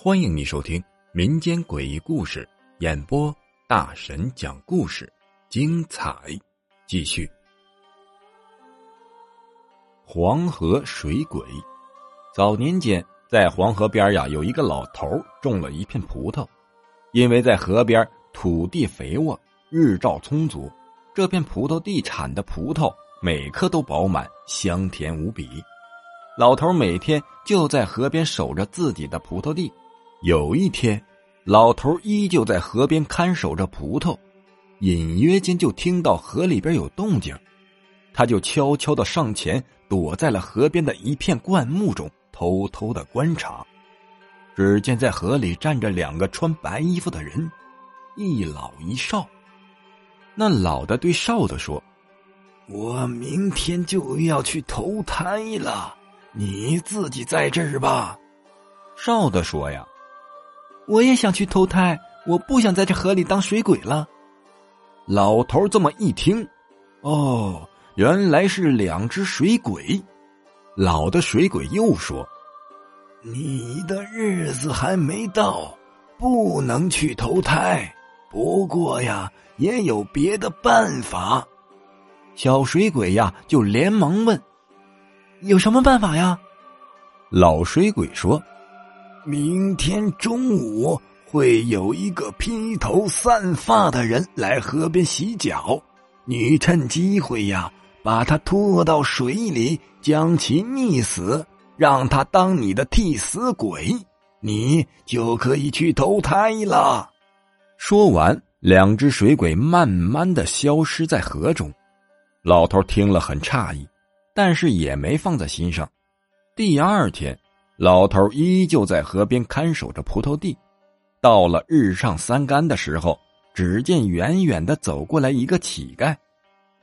欢迎你收听民间诡异故事演播，大神讲故事，精彩继续。黄河水鬼，早年间在黄河边呀，有一个老头种了一片葡萄，因为在河边土地肥沃，日照充足，这片葡萄地产的葡萄每颗都饱满，香甜无比。老头每天就在河边守着自己的葡萄地。有一天，老头依旧在河边看守着葡萄，隐约间就听到河里边有动静，他就悄悄的上前，躲在了河边的一片灌木中，偷偷的观察。只见在河里站着两个穿白衣服的人，一老一少。那老的对少的说：“我明天就要去投胎了，你自己在这儿吧。”少的说：“呀。”我也想去投胎，我不想在这河里当水鬼了。老头这么一听，哦，原来是两只水鬼。老的水鬼又说：“你的日子还没到，不能去投胎。不过呀，也有别的办法。”小水鬼呀，就连忙问：“有什么办法呀？”老水鬼说。明天中午会有一个披头散发的人来河边洗脚，你趁机会呀，把他拖到水里，将其溺死，让他当你的替死鬼，你就可以去投胎了。说完，两只水鬼慢慢的消失在河中。老头听了很诧异，但是也没放在心上。第二天。老头依旧在河边看守着葡萄地，到了日上三竿的时候，只见远远的走过来一个乞丐，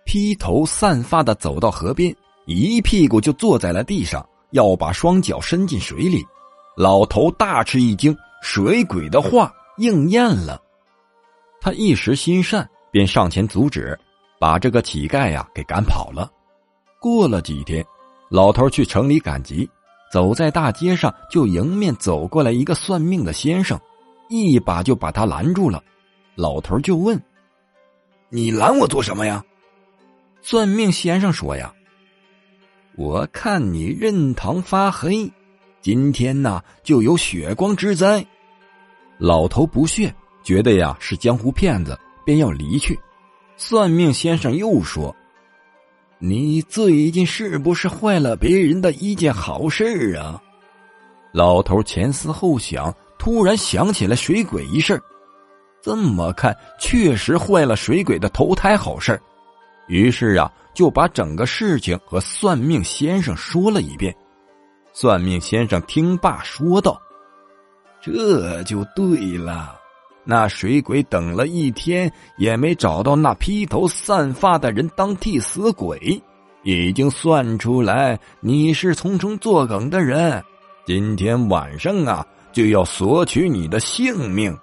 披头散发的走到河边，一屁股就坐在了地上，要把双脚伸进水里。老头大吃一惊，水鬼的话应验了，他一时心善，便上前阻止，把这个乞丐呀给赶跑了。过了几天，老头去城里赶集。走在大街上，就迎面走过来一个算命的先生，一把就把他拦住了。老头就问：“你拦我做什么呀？”算命先生说：“呀，我看你印堂发黑，今天呢就有血光之灾。”老头不屑，觉得呀是江湖骗子，便要离去。算命先生又说。你最近是不是坏了别人的一件好事啊？老头前思后想，突然想起了水鬼一事这么看，确实坏了水鬼的投胎好事于是啊，就把整个事情和算命先生说了一遍。算命先生听罢说道：“这就对了。”那水鬼等了一天也没找到那披头散发的人当替死鬼，已经算出来你是从中作梗的人。今天晚上啊，就要索取你的性命。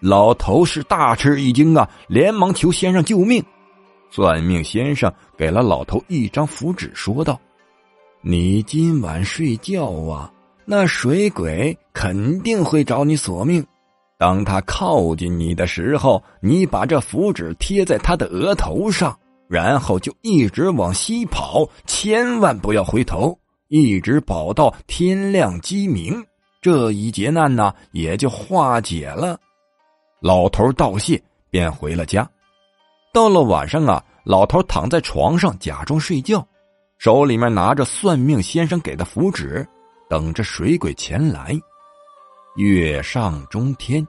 老头是大吃一惊啊，连忙求先生救命。算命先生给了老头一张符纸，说道：“你今晚睡觉啊，那水鬼肯定会找你索命。”当他靠近你的时候，你把这符纸贴在他的额头上，然后就一直往西跑，千万不要回头，一直跑到天亮鸡鸣，这一劫难呢也就化解了。老头道谢，便回了家。到了晚上啊，老头躺在床上假装睡觉，手里面拿着算命先生给的符纸，等着水鬼前来。月上中天，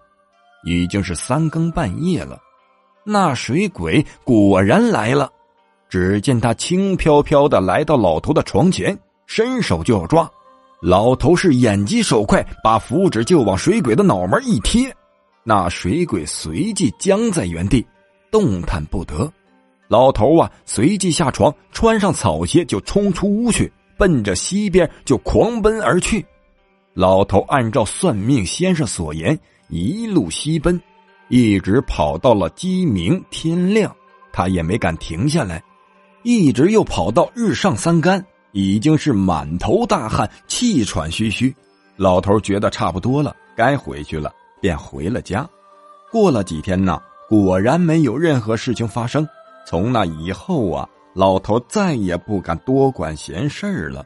已经是三更半夜了。那水鬼果然来了。只见他轻飘飘的来到老头的床前，伸手就要抓。老头是眼疾手快，把符纸就往水鬼的脑门一贴。那水鬼随即僵在原地，动弹不得。老头啊，随即下床，穿上草鞋就冲出屋去，奔着西边就狂奔而去。老头按照算命先生所言，一路西奔，一直跑到了鸡鸣天亮，他也没敢停下来。一直又跑到日上三竿，已经是满头大汗、气喘吁吁。老头觉得差不多了，该回去了，便回了家。过了几天呢，果然没有任何事情发生。从那以后啊，老头再也不敢多管闲事了。